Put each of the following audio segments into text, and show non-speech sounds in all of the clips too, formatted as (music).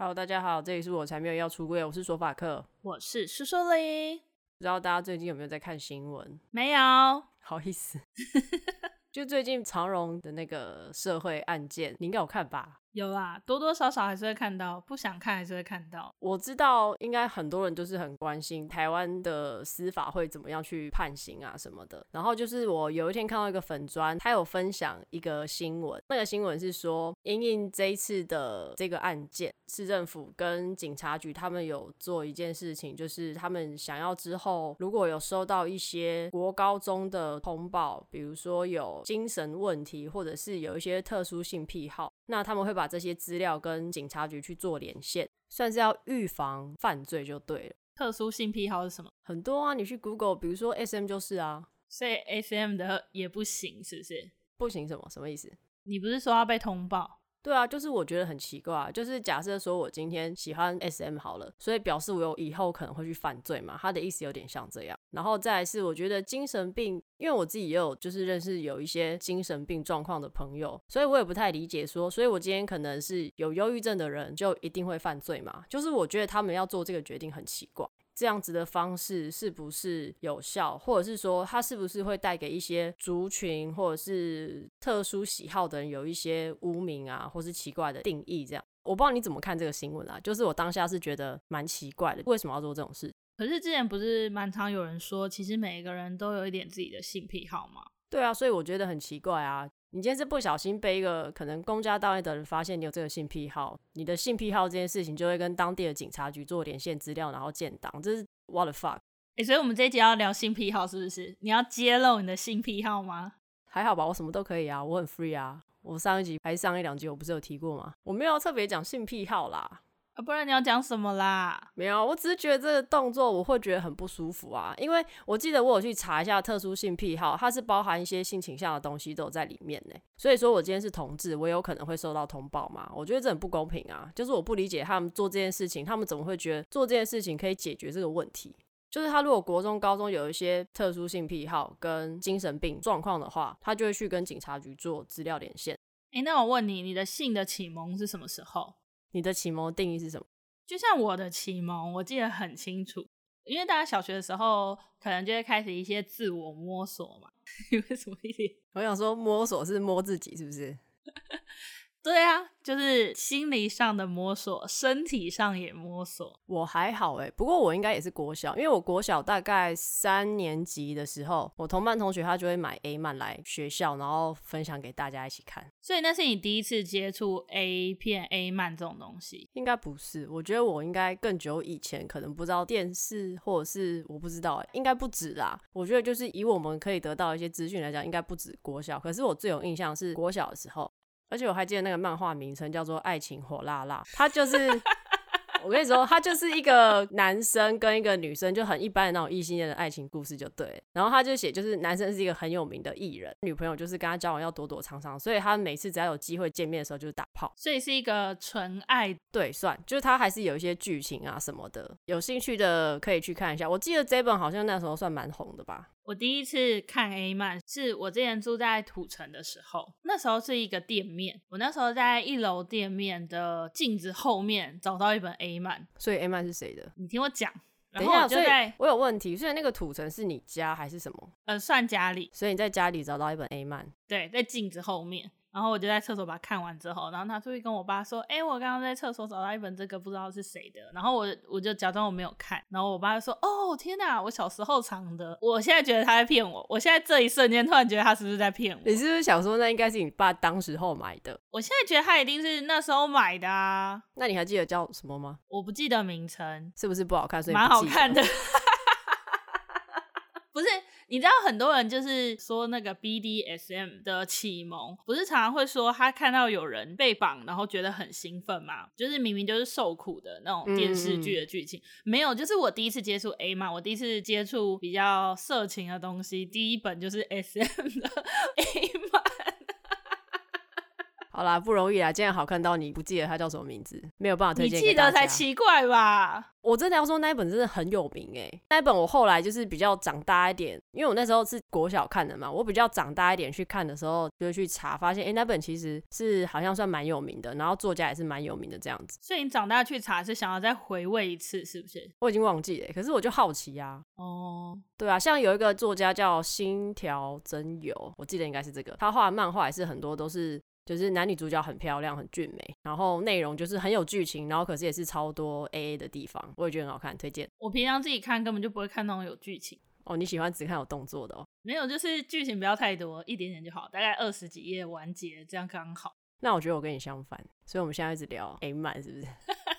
Hello，大家好，这里是我才没有要出柜，我是索法克，我是苏苏丽。不知道大家最近有没有在看新闻？没有，好意思。(laughs) 就最近长荣的那个社会案件，你应该有看吧？有啦，多多少少还是会看到，不想看还是会看到。我知道，应该很多人都是很关心台湾的司法会怎么样去判刑啊什么的。然后就是我有一天看到一个粉砖，他有分享一个新闻，那个新闻是说，因应这一次的这个案件，市政府跟警察局他们有做一件事情，就是他们想要之后如果有收到一些国高中的通报，比如说有精神问题，或者是有一些特殊性癖好。那他们会把这些资料跟警察局去做连线，算是要预防犯罪就对了。特殊性癖好是什么？很多啊，你去 Google，比如说 SM 就是啊，所以 SM 的也不行，是不是？不行什么？什么意思？你不是说要被通报？对啊，就是我觉得很奇怪，就是假设说我今天喜欢 SM 好了，所以表示我有以后可能会去犯罪嘛，他的意思有点像这样。然后再来是，我觉得精神病，因为我自己也有就是认识有一些精神病状况的朋友，所以我也不太理解说，所以我今天可能是有忧郁症的人就一定会犯罪嘛？就是我觉得他们要做这个决定很奇怪。这样子的方式是不是有效，或者是说它是不是会带给一些族群或者是特殊喜好的人有一些污名啊，或是奇怪的定义？这样我不知道你怎么看这个新闻啊？就是我当下是觉得蛮奇怪的，为什么要做这种事？可是之前不是蛮常有人说，其实每一个人都有一点自己的性癖好吗？对啊，所以我觉得很奇怪啊。你今天是不小心被一个可能公家单位的人发现你有这个性癖好，你的性癖好这件事情就会跟当地的警察局做连线资料，然后建档，这是 what the fuck？哎、欸，所以我们这一集要聊性癖好是不是？你要揭露你的性癖好吗？还好吧，我什么都可以啊，我很 free 啊。我上一集还是上一两集，我不是有提过吗？我没有特别讲性癖好啦。不然你要讲什么啦？没有，我只是觉得这个动作我会觉得很不舒服啊，因为我记得我有去查一下特殊性癖好，它是包含一些性倾向的东西都有在里面呢。所以说我今天是同志，我有可能会收到通报嘛？我觉得这很不公平啊！就是我不理解他们做这件事情，他们怎么会觉得做这件事情可以解决这个问题？就是他如果国中、高中有一些特殊性癖好跟精神病状况的话，他就会去跟警察局做资料连线。诶，那我问你，你的性的启蒙是什么时候？你的启蒙定义是什么？就像我的启蒙，我记得很清楚，因为大家小学的时候可能就会开始一些自我摸索嘛。(laughs) 因为什么一点？我想说摸索是摸自己，是不是？对啊，就是心理上的摸索，身体上也摸索。我还好哎，不过我应该也是国小，因为我国小大概三年级的时候，我同班同学他就会买 A 漫来学校，然后分享给大家一起看。所以那是你第一次接触 A 片 A 漫这种东西？应该不是，我觉得我应该更久以前，可能不知道电视，或者是我不知道哎，应该不止啦。我觉得就是以我们可以得到一些资讯来讲，应该不止国小。可是我最有印象是国小的时候。而且我还记得那个漫画名称叫做《爱情火辣辣》，它就是 (laughs) 我跟你说，它就是一个男生跟一个女生就很一般的那种异性恋的爱情故事，就对。然后他就写，就是男生是一个很有名的艺人，女朋友就是跟他交往要躲躲藏藏，所以他每次只要有机会见面的时候就是打炮，所以是一个纯爱。对，算，就是他还是有一些剧情啊什么的，有兴趣的可以去看一下。我记得这本好像那时候算蛮红的吧。我第一次看 A 漫是我之前住在土城的时候，那时候是一个店面，我那时候在一楼店面的镜子后面找到一本 A 漫，所以 A 漫是谁的？你听我讲。等一下，所以我有问题，所以那个土城是你家还是什么？呃，算家里，所以你在家里找到一本 A 漫，对，在镜子后面。然后我就在厕所把它看完之后，然后他出去跟我爸说：“哎、欸，我刚刚在厕所找到一本这个，不知道是谁的。”然后我我就假装我没有看。然后我爸就说：“哦，天哪，我小时候藏的。”我现在觉得他在骗我。我现在这一瞬间突然觉得他是不是在骗我？你是不是想说那应该是你爸当时候买的？我现在觉得他一定是那时候买的啊。那你还记得叫什么吗？我不记得名称，是不是不好看？所以不蛮好看的。(laughs) (laughs) 不是。你知道很多人就是说那个 BDSM 的启蒙，不是常常会说他看到有人被绑，然后觉得很兴奋嘛？就是明明就是受苦的那种电视剧的剧情，嗯，没有。就是我第一次接触 A 嘛，我第一次接触比较色情的东西，第一本就是 SM 的 A 漫。好啦，不容易啦！今天好看到你不记得他叫什么名字，没有办法推荐。你记得才奇怪吧？我真的要说那一本真的很有名哎、欸，那一本我后来就是比较长大一点，因为我那时候是国小看的嘛，我比较长大一点去看的时候，就去查，发现哎、欸，那本其实是好像算蛮有名的，然后作家也是蛮有名的这样子。所以你长大去查是想要再回味一次，是不是？我已经忘记了、欸，可是我就好奇呀、啊。哦，对啊，像有一个作家叫新条真由，我记得应该是这个，他画的漫画也是很多都是。就是男女主角很漂亮、很俊美，然后内容就是很有剧情，然后可是也是超多 A A 的地方，我也觉得很好看，推荐。我平常自己看根本就不会看那种有剧情哦，你喜欢只看有动作的哦？没有，就是剧情不要太多，一点点就好，大概二十几页完结，这样刚好。那我觉得我跟你相反，所以我们现在一直聊 A 漫是不是？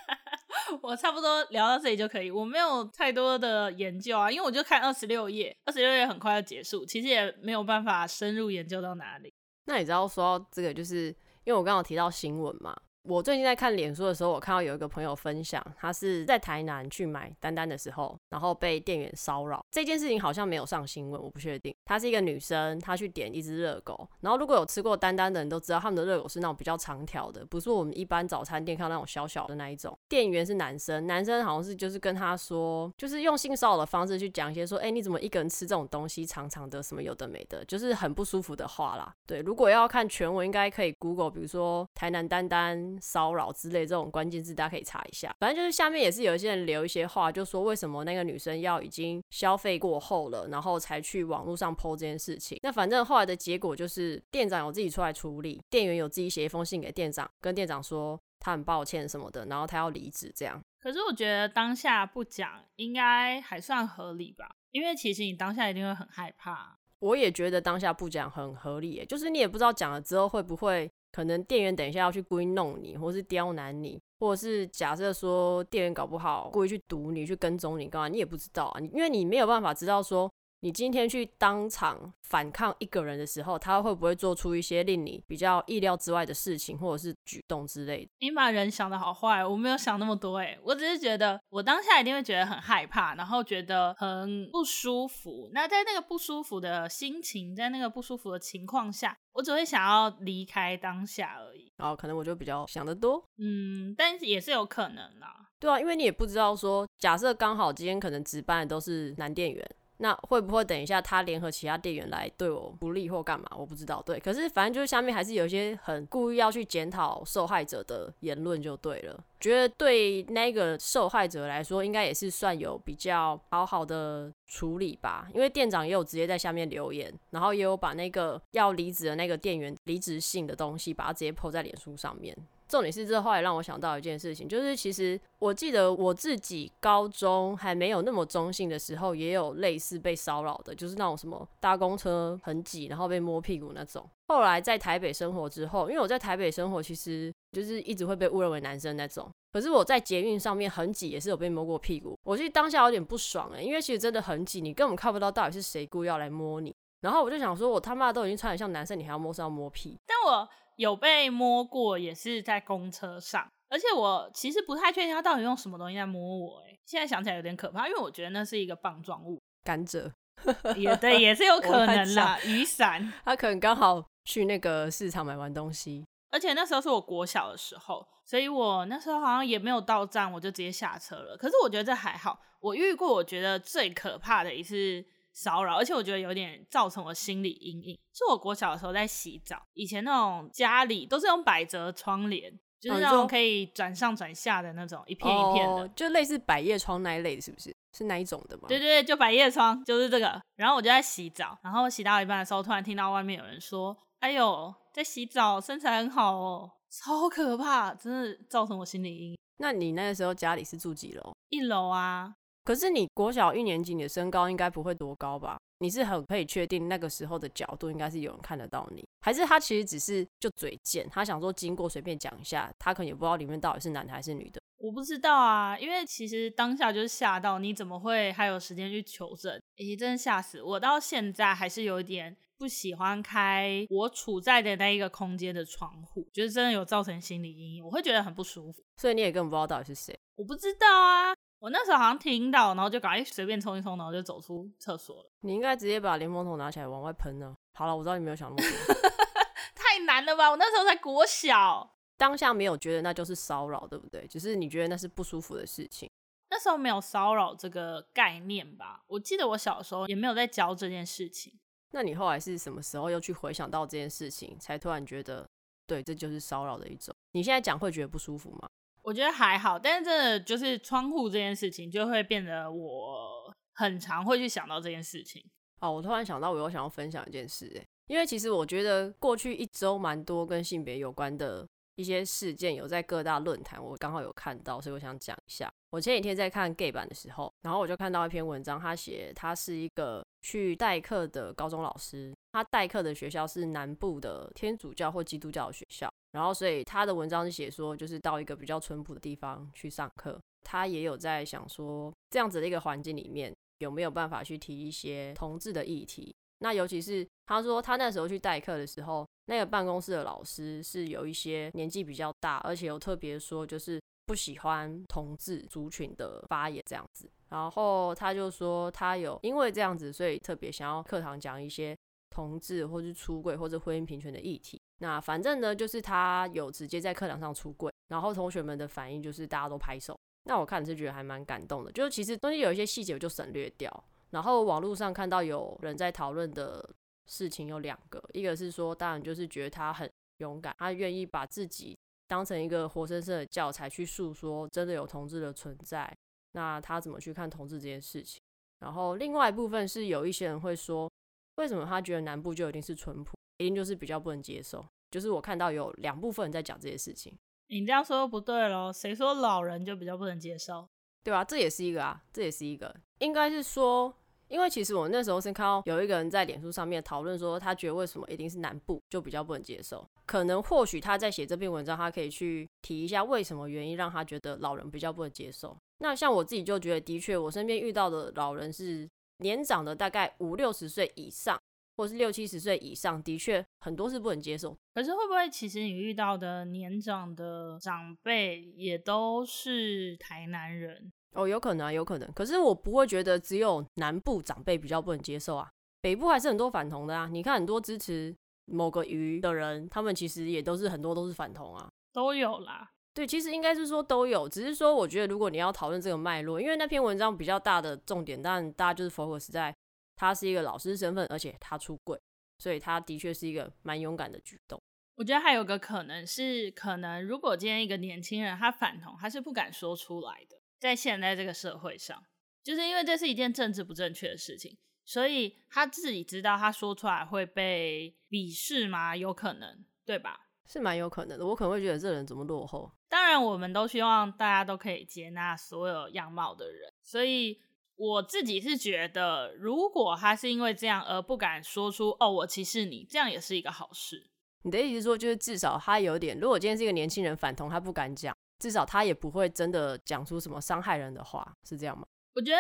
(laughs) 我差不多聊到这里就可以，我没有太多的研究啊，因为我就看二十六页，二十六页很快要结束，其实也没有办法深入研究到哪里。那你知道说到这个，就是因为我刚刚提到新闻嘛。我最近在看脸书的时候，我看到有一个朋友分享，他是在台南去买丹丹的时候，然后被店员骚扰。这件事情好像没有上新闻，我不确定。她是一个女生，她去点一只热狗，然后如果有吃过丹丹的人都知道，他们的热狗是那种比较长条的，不是我们一般早餐店看到那种小小的那一种。店员是男生，男生好像是就是跟他说，就是用性骚扰的方式去讲一些说，哎，你怎么一个人吃这种东西，长长的什么有的没的，就是很不舒服的话啦。对，如果要看全文，应该可以 Google，比如说台南丹丹骚扰之类这种关键字，大家可以查一下。反正就是下面也是有一些人留一些话，就说为什么那个女生要已经消费过后了，然后才去网络上 po 这件事情。那反正后来的结果就是店长有自己出来处理，店员有自己写一封信给店长，跟店长说他很抱歉什么的，然后他要离职这样。可是我觉得当下不讲应该还算合理吧，因为其实你当下一定会很害怕。我也觉得当下不讲很合理耶，就是你也不知道讲了之后会不会。可能店员等一下要去故意弄你，或是刁难你，或者是假设说店员搞不好故意去堵你，去跟踪你干嘛，你也不知道啊，因为你没有办法知道说。你今天去当场反抗一个人的时候，他会不会做出一些令你比较意料之外的事情，或者是举动之类的？你把人想的好坏，我没有想那么多诶，我只是觉得我当下一定会觉得很害怕，然后觉得很不舒服。那在那个不舒服的心情，在那个不舒服的情况下，我只会想要离开当下而已。然后可能我就比较想得多，嗯，但是也是有可能啦。对啊，因为你也不知道说，假设刚好今天可能值班的都是男店员。那会不会等一下他联合其他店员来对我不利或干嘛？我不知道。对，可是反正就是下面还是有一些很故意要去检讨受害者的言论就对了。觉得对那个受害者来说，应该也是算有比较好好的处理吧。因为店长也有直接在下面留言，然后也有把那个要离职的那个店员离职信的东西，把它直接 po 在脸书上面。重点是这后来让我想到一件事情，就是其实我记得我自己高中还没有那么中性的时候，也有类似被骚扰的，就是那种什么搭公车很挤，然后被摸屁股那种。后来在台北生活之后，因为我在台北生活，其实就是一直会被误认为男生那种。可是我在捷运上面很挤，也是有被摸过屁股。我其实当下有点不爽欸，因为其实真的很挤，你根本看不到到底是谁故意要来摸你。然后我就想说，我他妈都已经穿得像男生，你还要摸是要摸屁？但我。有被摸过，也是在公车上，而且我其实不太确定他到底用什么东西在摸我。哎，现在想起来有点可怕，因为我觉得那是一个棒状物，甘蔗，(laughs) 也对，也是有可能啦。雨伞，他可能刚好去那个市场买完东西，而且那时候是我国小的时候，所以我那时候好像也没有到站，我就直接下车了。可是我觉得这还好，我遇过我觉得最可怕的一次。骚扰，而且我觉得有点造成我心理阴影。是我国小的时候在洗澡，以前那种家里都是用百褶窗帘，就是那种可以转上转下的那种，一片一片的，哦、就类似百叶窗那一类，是不是？是哪一种的吗？对对对，就百叶窗，就是这个。然后我就在洗澡，然后洗到一半的时候，突然听到外面有人说：“哎呦，在洗澡，身材很好哦，超可怕，真的造成我心理阴影。”那你那个时候家里是住几楼？一楼啊。可是你国小一年级，你的身高应该不会多高吧？你是很可以确定那个时候的角度应该是有人看得到你，还是他其实只是就嘴贱，他想说经过随便讲一下，他可能也不知道里面到底是男的还是女的。我不知道啊，因为其实当下就是吓到，你怎么会还有时间去求证？诶，真的吓死我！到现在还是有一点不喜欢开我处在的那一个空间的窗户，觉得真的有造成心理阴影，我会觉得很不舒服。所以你也根本不知道到底是谁？我不知道啊。我那时候好像听到，然后就赶快随便冲一冲，然后就走出厕所了。你应该直接把莲蓬头拿起来往外喷呢。好了，我知道你没有想那么多，(laughs) 太难难了吧？我那时候才国小，当下没有觉得那就是骚扰，对不对？只是你觉得那是不舒服的事情。那时候没有骚扰这个概念吧？我记得我小时候也没有在教这件事情。那你后来是什么时候又去回想到这件事情，才突然觉得，对，这就是骚扰的一种？你现在讲会觉得不舒服吗？我觉得还好，但是真的就是窗户这件事情，就会变得我很常会去想到这件事情。哦，我突然想到，我又想要分享一件事，哎，因为其实我觉得过去一周蛮多跟性别有关的一些事件，有在各大论坛，我刚好有看到，所以我想讲一下。我前几天在看 gay 版的时候，然后我就看到一篇文章，他写他是一个去代课的高中老师，他代课的学校是南部的天主教或基督教的学校，然后所以他的文章是写说，就是到一个比较淳朴的地方去上课，他也有在想说，这样子的一个环境里面。有没有办法去提一些同志的议题？那尤其是他说他那时候去代课的时候，那个办公室的老师是有一些年纪比较大，而且有特别说就是不喜欢同志族群的发言这样子。然后他就说他有因为这样子，所以特别想要课堂讲一些同志或是出柜或者婚姻平权的议题。那反正呢，就是他有直接在课堂上出柜，然后同学们的反应就是大家都拍手。那我看是觉得还蛮感动的，就是其实东西有一些细节我就省略掉。然后网络上看到有人在讨论的事情有两个，一个是说，当然就是觉得他很勇敢，他愿意把自己当成一个活生生的教材去诉说真的有同志的存在，那他怎么去看同志这件事情？然后另外一部分是有一些人会说，为什么他觉得南部就一定是淳朴，一定就是比较不能接受？就是我看到有两部分人在讲这些事情。你这样说不对喽？谁说老人就比较不能接受？对吧？这也是一个啊，这也是一个。应该是说，因为其实我那时候是看到有一个人在脸书上面讨论说，他觉得为什么一定是南部就比较不能接受？可能或许他在写这篇文章，他可以去提一下为什么原因让他觉得老人比较不能接受。那像我自己就觉得，的确，我身边遇到的老人是年长的，大概五六十岁以上。或是六七十岁以上，的确很多是不能接受。可是会不会其实你遇到的年长的长辈也都是台南人？哦，有可能啊，有可能。可是我不会觉得只有南部长辈比较不能接受啊，北部还是很多反同的啊。你看很多支持某个鱼的人，他们其实也都是很多都是反同啊，都有啦。对，其实应该是说都有，只是说我觉得如果你要讨论这个脉络，因为那篇文章比较大的重点，但大家就是 focus 在。他是一个老师身份，而且他出柜，所以他的确是一个蛮勇敢的举动。我觉得还有个可能是，可能如果今天一个年轻人他反同，他是不敢说出来的，在现在这个社会上，就是因为这是一件政治不正确的事情，所以他自己知道他说出来会被鄙视吗？有可能，对吧？是蛮有可能的。我可能会觉得这人怎么落后。当然，我们都希望大家都可以接纳所有样貌的人，所以。我自己是觉得，如果他是因为这样而不敢说出“哦，我歧视你”，这样也是一个好事。你的意思是说，就是至少他有点，如果今天是一个年轻人反同，他不敢讲，至少他也不会真的讲出什么伤害人的话，是这样吗？我觉得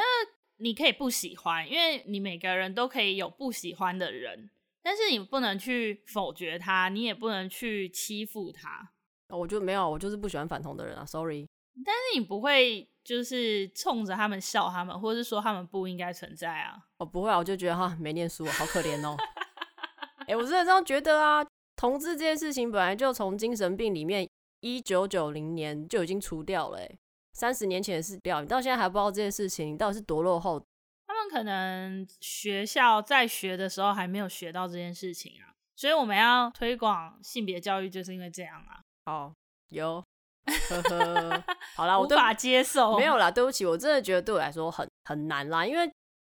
你可以不喜欢，因为你每个人都可以有不喜欢的人，但是你不能去否决他，你也不能去欺负他。哦，我就没有，我就是不喜欢反同的人啊，sorry。但是你不会。就是冲着他们笑他们，或者是说他们不应该存在啊？我不会啊，我就觉得哈没念书，好可怜哦。(laughs) 哎、欸，我真的这样觉得啊。同志这件事情本来就从精神病里面一九九零年就已经除掉了，三十年前的事掉，你到现在还不知道这件事情，你到底是多落后？他们可能学校在学的时候还没有学到这件事情啊，所以我们要推广性别教育，就是因为这样啊。好，有。呵呵，(laughs) 好啦，我无法接受。没有啦，对不起，我真的觉得对我来说很很难啦，因为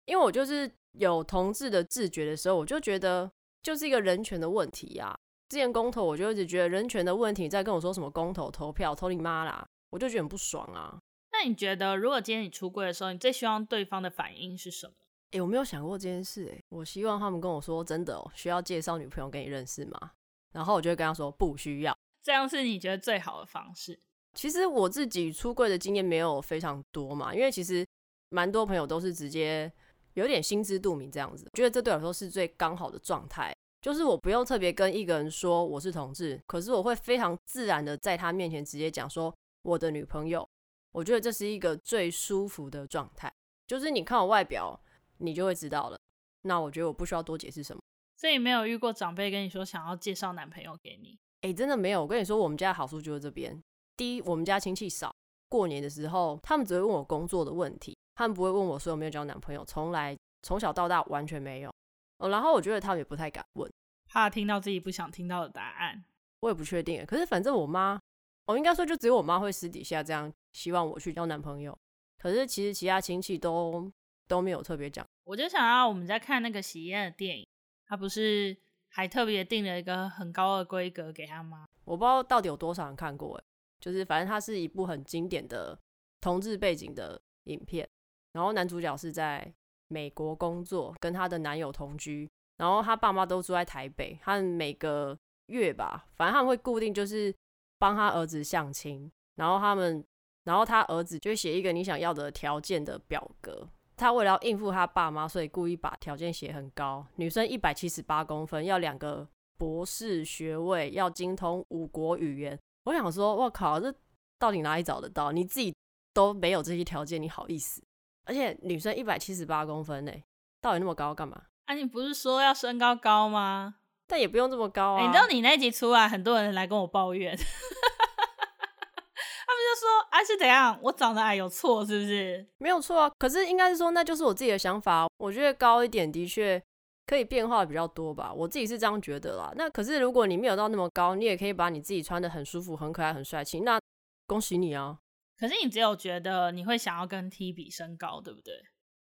因为我就是有同志的自觉的时候，我就觉得就是一个人权的问题呀、啊。之前公投，我就一直觉得人权的问题，在跟我说什么公投投票，投你妈啦，我就觉得很不爽啊。那你觉得，如果今天你出柜的时候，你最希望对方的反应是什么？哎、欸，我没有想过这件事、欸，哎，我希望他们跟我说真的需要介绍女朋友给你认识吗？然后我就会跟他说不需要，这样是你觉得最好的方式。其实我自己出柜的经验没有非常多嘛，因为其实蛮多朋友都是直接有点心知肚明这样子，觉得这对我来说是最刚好的状态，就是我不用特别跟一个人说我是同志，可是我会非常自然的在他面前直接讲说我的女朋友，我觉得这是一个最舒服的状态，就是你看我外表，你就会知道了，那我觉得我不需要多解释什么。所以没有遇过长辈跟你说想要介绍男朋友给你？哎、欸，真的没有。我跟你说，我们家的好处就是这边。第一，我们家亲戚少，过年的时候他们只会问我工作的问题，他们不会问我说有没有交男朋友，从来从小到大完全没有。哦，然后我觉得他们也不太敢问，怕听到自己不想听到的答案。我也不确定，可是反正我妈，我应该说就只有我妈会私底下这样希望我去交男朋友。可是其实其他亲戚都都没有特别讲。我就想要我们在看那个喜宴的电影，他不是还特别定了一个很高的规格给他吗？我不知道到底有多少人看过，哎，就是反正它是一部很经典的同志背景的影片，然后男主角是在美国工作，跟她的男友同居，然后她爸妈都住在台北，他每个月吧，反正他们会固定就是帮他儿子相亲，然后他们。然后他儿子就写一个你想要的条件的表格，他为了要应付他爸妈，所以故意把条件写很高。女生一百七十八公分，要两个博士学位，要精通五国语言。我想说，我靠，这到底哪里找得到？你自己都没有这些条件，你好意思？而且女生一百七十八公分呢，到底那么高干嘛？啊，你不是说要身高高吗？但也不用这么高啊。欸，你知道你那集出来，很多人来跟我抱怨。(laughs) 他们就说哎、啊、是怎样？我长得矮有错是不是？没有错啊，可是应该是说那就是我自己的想法。我觉得高一点的确可以变化的比较多吧，我自己是这样觉得啦。那可是如果你没有到那么高，你也可以把你自己穿的很舒服、很可爱、很帅气，那恭喜你啊。可是你只有觉得你会想要跟 T 比身高，对不对？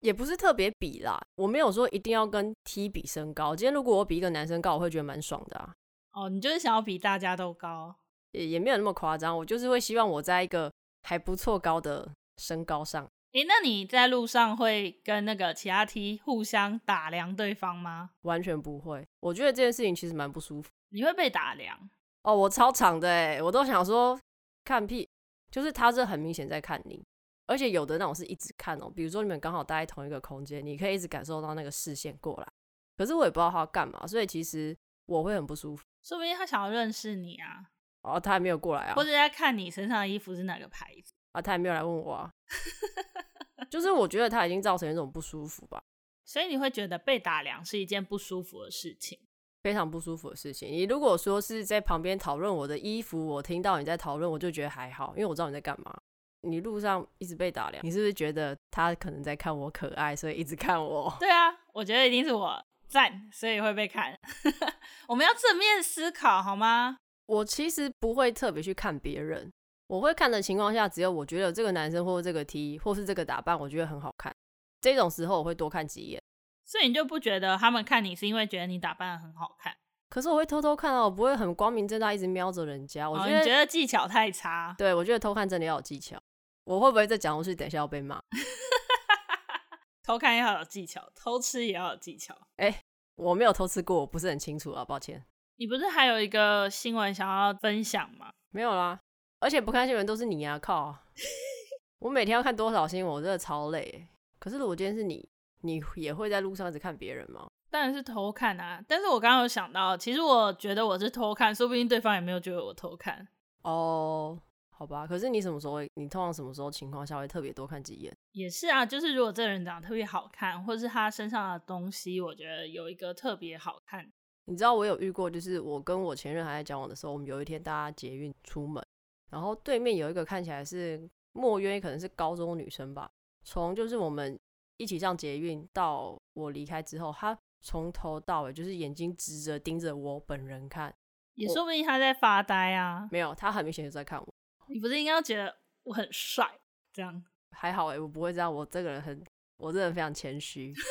也不是特别比啦，我没有说一定要跟 T 比身高。今天如果我比一个男生高，我会觉得蛮爽的啊。哦，你就是想要比大家都高。也也没有那么夸张，我就是会希望我在一个还不错高的身高上。诶、欸，那你在路上会跟那个其他 T 互相打量对方吗？完全不会，我觉得这件事情其实蛮不舒服。你会被打量？哦，我超长的诶，我都想说看屁，就是他这很明显在看你，而且有的那种是一直看哦，比如说你们刚好待在同一个空间，你可以一直感受到那个视线过来，可是我也不知道他要干嘛，所以其实我会很不舒服。说不定他想要认识你啊。哦，他还没有过来啊，或者在看你身上的衣服是哪个牌子啊？他还没有来问我啊，(laughs) 就是我觉得他已经造成一种不舒服吧，所以你会觉得被打量是一件不舒服的事情，非常不舒服的事情。你如果说是在旁边讨论我的衣服，我听到你在讨论，我就觉得还好，因为我知道你在干嘛。你路上一直被打量，你是不是觉得他可能在看我可爱，所以一直看我？(laughs) 对啊，我觉得一定是我赞，所以会被看。(laughs) 我们要正面思考好吗？我其实不会特别去看别人，我会看的情况下，只有我觉得这个男生或这个 T 或是这个打扮，我觉得很好看，这种时候我会多看几眼。所以你就不觉得他们看你是因为觉得你打扮得很好看？可是我会偷偷看到，我不会很光明正大一直瞄着人家。我觉得、哦、你觉得技巧太差？对，我觉得偷看真的要有技巧。我会不会再讲下去，等一下要被骂？(laughs) 偷看要有技巧，偷吃也要有技巧。哎、欸，我没有偷吃过，我不是很清楚啊，抱歉。你不是还有一个新闻想要分享吗？没有啦，而且不看新闻都是你啊！靠，(laughs) 我每天要看多少新闻，我真的超累。可是如果今天是你，你也会在路上一直看别人吗？当然是偷看啊！但是我刚刚有想到，其实我觉得我是偷看，说不定对方也没有觉得我偷看。哦，好吧。可是你什么时候会？你通常什么时候情况下会特别多看几眼？也是啊，就是如果这个人长得特别好看，或是他身上的东西，我觉得有一个特别好看。你知道我有遇过，就是我跟我前任还在交往的时候，我们有一天大家捷运出门，然后对面有一个看起来是莫约，可能是高中女生吧。从就是我们一起上捷运到我离开之后，他从头到尾就是眼睛直着盯着我本人看，也说不定他在发呆啊。没有，他很明显就在看我。你不是应该要觉得我很帅这样？还好哎、欸，我不会这样，我这个人很，我这个人非常谦虚。(laughs)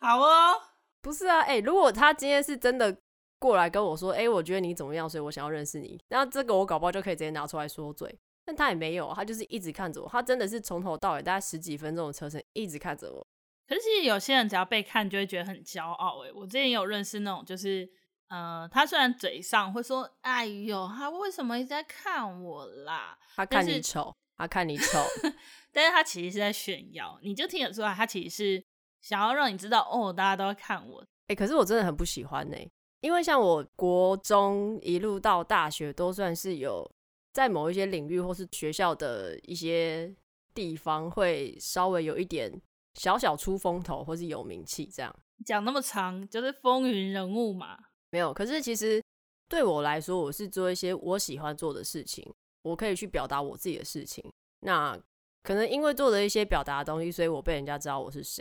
好哦。不是啊，哎、欸，如果他今天是真的过来跟我说，哎、欸，我觉得你怎么样，所以我想要认识你，那这个我搞不好就可以直接拿出来说嘴。但他也没有，他就是一直看着我，他真的是从头到尾大概十几分钟的车程一直看着我。可是其实有些人只要被看就会觉得很骄傲，哎，我之前有认识那种，就是，呃，他虽然嘴上会说，哎呦，他为什么一直在看我啦？他看你丑，他看你丑，(laughs) 但是他其实是在炫耀，你就听得出来，他其实是。想要让你知道哦，大家都在看我。哎、欸，可是我真的很不喜欢呢，因为像我国中一路到大学，都算是有在某一些领域或是学校的一些地方，会稍微有一点小小出风头或是有名气这样。讲那么长，就是风云人物嘛。没有，可是其实对我来说，我是做一些我喜欢做的事情，我可以去表达我自己的事情。那可能因为做了一些表达的东西，所以我被人家知道我是谁。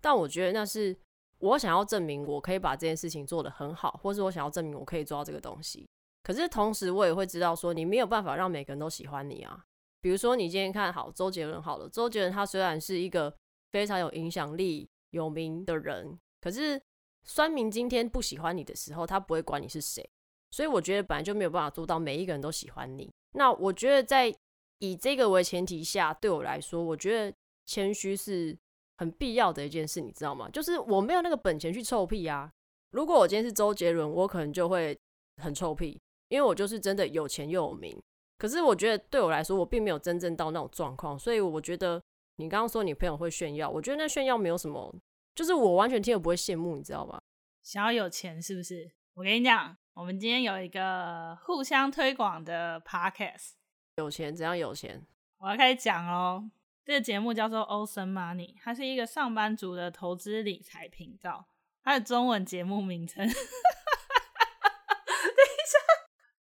但我觉得那是我想要证明我可以把这件事情做得很好，或是我想要证明我可以做到这个东西。可是同时，我也会知道说，你没有办法让每个人都喜欢你啊。比如说，你今天看好周杰伦好了，周杰伦他虽然是一个非常有影响力、有名的人。可是，酸民今天不喜欢你的时候，他不会管你是谁，所以我觉得本来就没有办法做到每一个人都喜欢你。那我觉得在以这个为前提下，对我来说，我觉得谦虚是很必要的一件事，你知道吗？就是我没有那个本钱去臭屁啊。如果我今天是周杰伦，我可能就会很臭屁，因为我就是真的有钱又有名。可是我觉得对我来说，我并没有真正到那种状况，所以我觉得你刚刚说你朋友会炫耀，我觉得那炫耀没有什么。就是我完全听了不会羡慕，你知道吧？想要有钱是不是？我跟你讲，我们今天有一个互相推广的 podcast。有钱怎样有钱？我要开始讲哦。这个节目叫做 Awesome Money，它是一个上班族的投资理财频道。它的中文节目名称，等一下，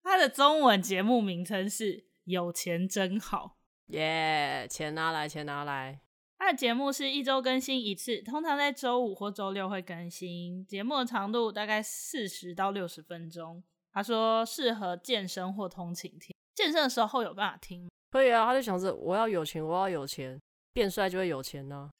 它的中文节目名称是“有钱真好”。耶、yeah，钱拿来，钱拿来。他的节目是一周更新一次，通常在周五或周六会更新。节目的长度大概四十到六十分钟。他说适合健身或通勤听。健身的时候有办法听吗？可以啊，他就想着我要有钱，我要有钱，变帅就会有钱呢、啊。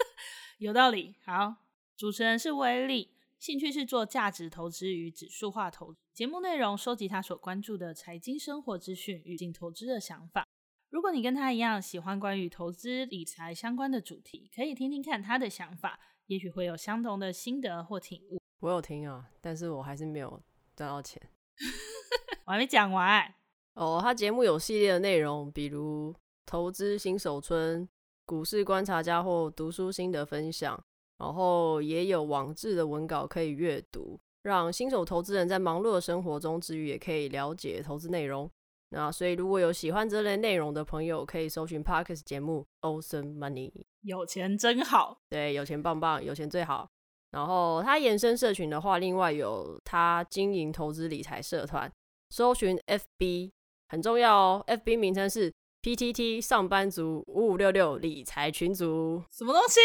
(laughs) 有道理。好，主持人是威力，兴趣是做价值投资与指数化投资。节目内容收集他所关注的财经生活资讯与进投资的想法。如果你跟他一样喜欢关于投资理财相关的主题，可以听听看他的想法，也许会有相同的心得或体悟。我有听啊，但是我还是没有赚到钱。(laughs) 我还没讲完哦。他节目有系列的内容，比如投资新手村、股市观察家或读书心得分享，然后也有网志的文稿可以阅读，让新手投资人在忙碌的生活中之余，也可以了解投资内容。那所以，如果有喜欢这类内容的朋友，可以搜寻 Podcast 节目 Awesome Money，有钱真好。对，有钱棒棒，有钱最好。然后他延伸社群的话，另外有他经营投资理财社团，搜寻 FB 很重要哦。FB 名称是 PTT 上班族五五六六理财群组。什么东西？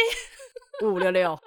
五五六六，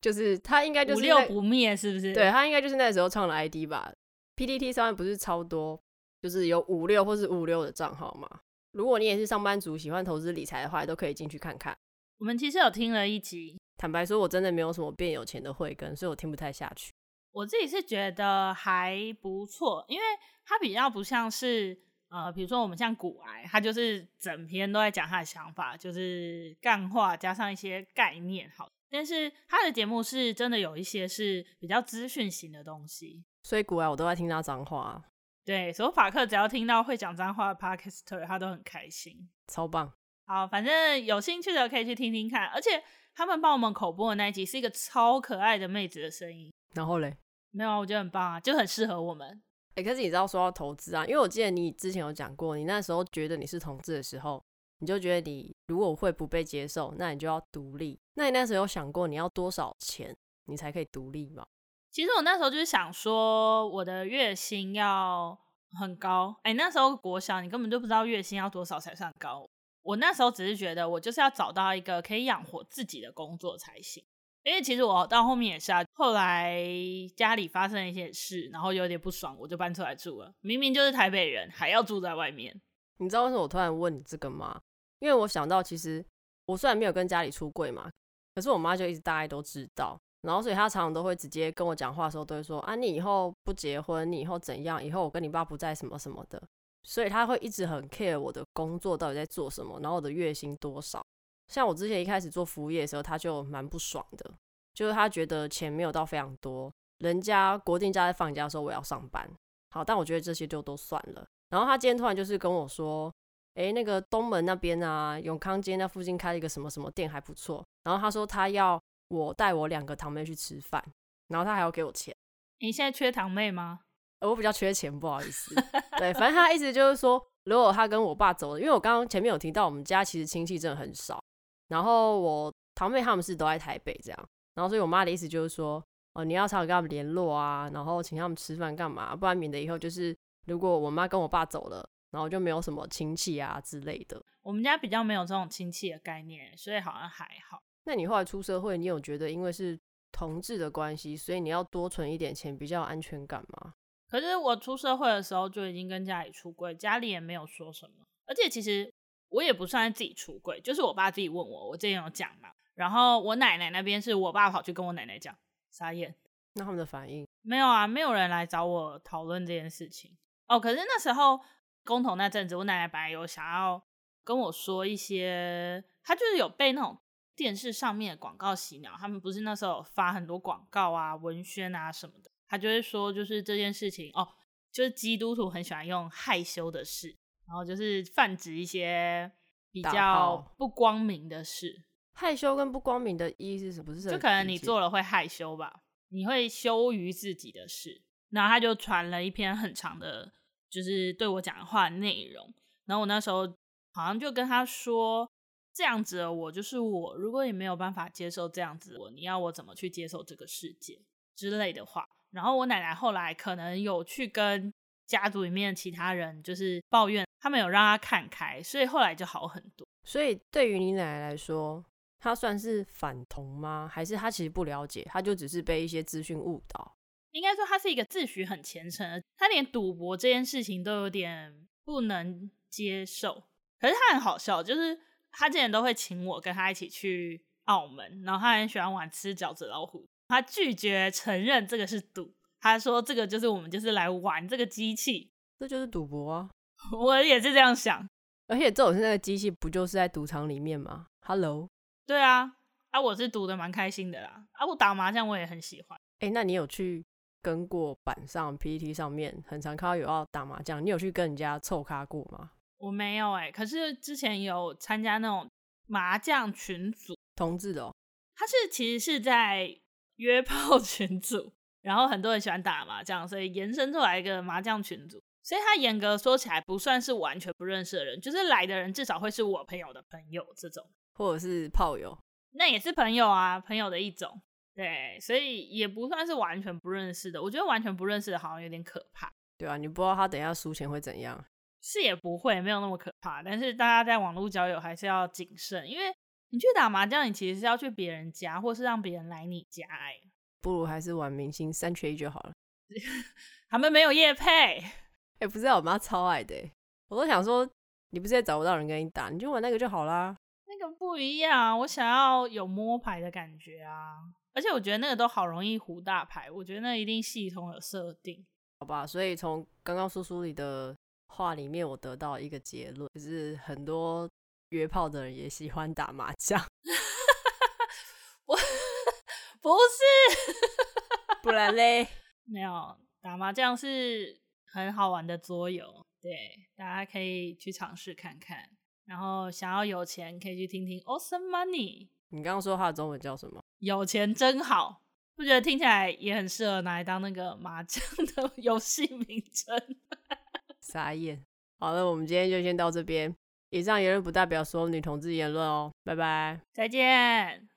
就是他应该 (laughs) 就是五六不灭，是不是？对，他应该就是那时候创了 ID 吧。PTT 上面不是超多。就是有五六或是五六的账号嘛。如果你也是上班族，喜欢投资理财的话，都可以进去看看。我们其实有听了一集，坦白说，我真的没有什么变有钱的慧根，所以我听不太下去。我自己是觉得还不错，因为它比较不像是呃，比如说我们像古癌，他就是整篇都在讲他的想法，就是干话加上一些概念，好。但是他的节目是真的有一些是比较资讯型的东西，所以古癌我都在听他脏话。对，所以法克只要听到会讲脏话的 Podcaster，他都很开心，超棒。好，反正有兴趣的可以去听听看。而且他们帮我们口播的那一集是一个超可爱的妹子的声音。然后嘞，没有啊，我觉得很棒啊，就很适合我们。哎、欸，可是你知道说到投资啊，因为我记得你之前有讲过，你那时候觉得你是同志的时候，你就觉得你如果会不被接受，那你就要独立。那你那时候有想过你要多少钱你才可以独立吗？其实我那时候就是想说，我的月薪要很高。哎、欸，那时候国小，你根本就不知道月薪要多少才算高。我那时候只是觉得，我就是要找到一个可以养活自己的工作才行。因为其实我到后面也是啊，后来家里发生了一些事，然后有点不爽，我就搬出来住了。明明就是台北人，还要住在外面。你知道为什么我突然问你这个吗？因为我想到，其实我虽然没有跟家里出柜嘛，可是我妈就一直大概都知道。然后，所以她常常都会直接跟我讲话的时候，都会说：“啊，你以后不结婚，你以后怎样？以后我跟你爸不在什么什么的。”所以她会一直很 care 我的工作到底在做什么，然后我的月薪多少。像我之前一开始做服务业的时候，他就蛮不爽的，就是他觉得钱没有到非常多，人家国定假在放假的时候我要上班。好，但我觉得这些就都算了。然后他今天突然就是跟我说：“诶，那个东门那边啊，永康街那附近开了一个什么什么店还不错。”然后他说他要。我带我两个堂妹去吃饭，然后他还要给我钱。你现在缺堂妹吗？我比较缺钱，不好意思。(laughs) 对，反正他意思就是说，如果他跟我爸走了，因为我刚刚前面有提到，我们家其实亲戚真的很少。然后我堂妹他们是都在台北这样，然后所以我妈的意思就是说，哦，你要常常跟他们联络啊，然后请他们吃饭干嘛，不然免得以后就是如果我妈跟我爸走了，然后就没有什么亲戚啊之类的。我们家比较没有这种亲戚的概念，所以好像还好。那你后来出社会，你有觉得因为是同志的关系，所以你要多存一点钱比较有安全感吗？可是我出社会的时候就已经跟家里出柜，家里也没有说什么，而且其实我也不算是自己出柜，就是我爸自己问我，我之前有讲嘛。然后我奶奶那边是我爸跑去跟我奶奶讲，傻眼。那他们的反应？没有啊，没有人来找我讨论这件事情。哦，可是那时候公投那阵子，我奶奶本来有想要跟我说一些，她就是有被那种电视上面的广告洗脑，他们不是那时候有发很多广告啊、文宣啊什么的，她就会说，就是这件事情哦，就是基督徒很喜欢用害羞的事，然后就是泛指一些比较不光明的事。害羞跟不光明的意思是不是？就可能你做了会害羞吧，你会羞于自己的事。然后他就传了一篇很长的，就是对我讲的话的内容。然后我那时候好像就跟他说，这样子的我就是我，如果你没有办法接受这样子我，你要我怎么去接受这个世界之类的话。然后我奶奶后来可能有去跟家族里面其他人就是抱怨，他们有让他看开，所以后来就好很多。所以对于你奶奶来说。她算是反同吗？还是她其实不了解，她就只是被一些资讯误导？应该说他是一个自诩很虔诚的，他连赌博这件事情都有点不能接受。可是他很好笑，就是他之前都会请我跟他一起去澳门，然后他很喜欢玩吃饺子老虎，他拒绝承认这个是赌，他说这个就是我们就是来玩这个机器，这就是赌博啊！(laughs) 我也是这样想，而且这种是那个机器不就是在赌场里面吗？Hello。对啊，啊，我是赌的蛮开心的啦。啊，我打麻将我也很喜欢。哎、欸，那你有去跟过板上 PPT 上面，很常看到有要打麻将，你有去跟人家凑咖过吗？我没有哎、欸，可是之前有参加那种麻将群组，同志的、哦。他是其实是在 (laughs) 约炮群组，然后很多人喜欢打麻将，所以延伸出来一个麻将群组。所以他严格说起来不算是完全不认识的人，就是来的人至少会是我朋友的朋友这种。或者是炮友，那也是朋友啊，朋友的一种，对，所以也不算是完全不认识的。我觉得完全不认识的，好像有点可怕，对啊，你不知道他等一下输钱会怎样，是也不会，没有那么可怕。但是大家在网络交友还是要谨慎，因为你去打麻将，你其实是要去别人家，或是让别人来你家，哎，不如还是玩明星三缺一就好了。(laughs) 他们没有夜配，哎、欸，不知道，我妈超爱的，我都想说，你不是也找不到人跟你打，你就玩那个就好啦。那个不一样，我想要有摸牌的感觉啊！而且我觉得那个都好容易胡大牌，我觉得那一定系统有设定，好吧？所以从刚刚叔叔里的话里面，我得到一个结论，就是很多约炮的人也喜欢打麻将。(laughs) 我不是，不然嘞？(laughs) 没有，打麻将是很好玩的桌游，对，大家可以去尝试看看。然后想要有钱，可以去听听 Awesome Money。你刚刚说它的中文叫什么？有钱真好，不觉得听起来也很适合拿来当那个麻将的 (laughs) 游戏名称？(laughs) 傻眼。好了，我们今天就先到这边。以上言论不代表所有女同志言论哦。拜拜，再见。